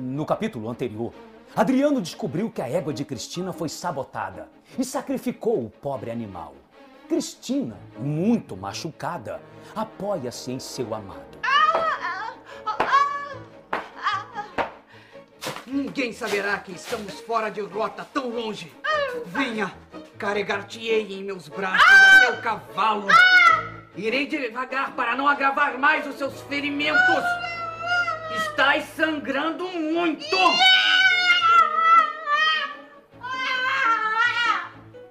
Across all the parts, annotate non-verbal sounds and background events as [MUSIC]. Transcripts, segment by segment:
No capítulo anterior, Adriano descobriu que a égua de Cristina foi sabotada e sacrificou o pobre animal. Cristina, muito machucada, apoia-se em seu amado. Ninguém saberá que estamos fora de rota tão longe. Venha, carregar-te-ei em meus braços até o cavalo. Irei devagar para não agravar mais os seus ferimentos. Estás sangrando muito.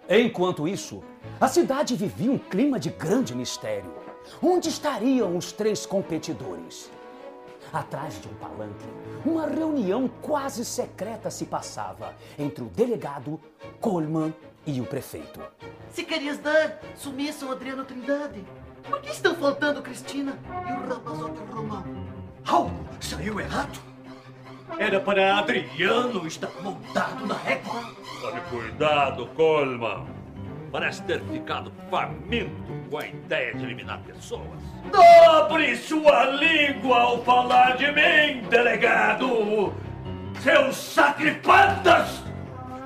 Enquanto isso, a cidade vivia um clima de grande mistério. Onde estariam os três competidores? Atrás de um palanque, uma reunião quase secreta se passava entre o delegado, Coleman e o prefeito. Se querias dar sumiço ao Adriano Trindade, por que estão faltando Cristina e o rapazote Romão? Saiu errado. Era para Adriano estar montado na régua. Tome cuidado, Coleman. Parece ter ficado faminto com a ideia de eliminar pessoas. Dobre sua língua ao falar de mim, delegado! Seus sacripantas!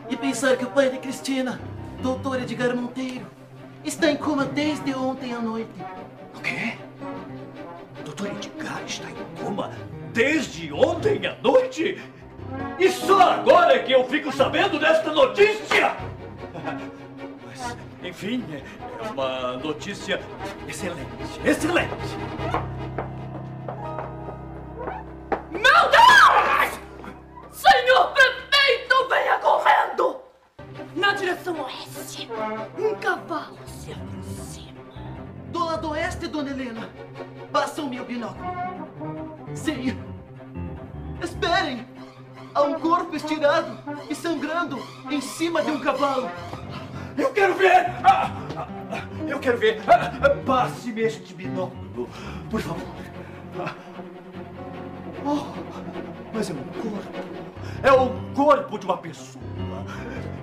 E pensar que o pai de Cristina, doutor Edgar Monteiro, está em coma desde ontem à noite. O quê? Desde ontem à noite? E só agora é que eu fico sabendo desta notícia? [LAUGHS] Mas, enfim, é uma notícia excelente, excelente! Meu Deus! Senhor prefeito, venha correndo! Na direção oeste, um cavalo se aproxima. Do lado oeste, dona Helena. Passam meu binóculo. Sim. Há um corpo estirado e sangrando em cima de um cavalo. Eu quero ver! Ah, ah, eu quero ver! Ah, Passe-me este binóculo, por favor. Oh, mas é um corpo. É o corpo de uma pessoa.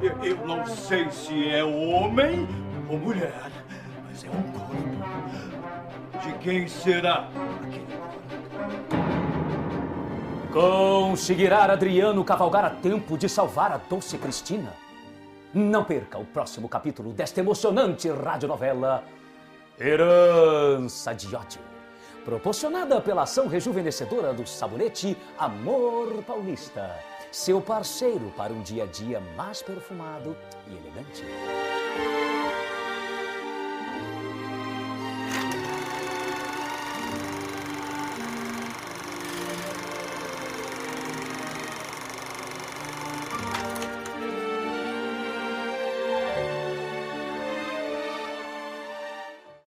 Eu, eu não sei se é homem ou mulher, mas é um corpo. De quem será aquele Conseguirá Adriano cavalgar a tempo de salvar a doce Cristina? Não perca o próximo capítulo desta emocionante radionovela Herança de Ódio, proporcionada pela ação rejuvenescedora do sabonete Amor Paulista, seu parceiro para um dia a dia mais perfumado e elegante.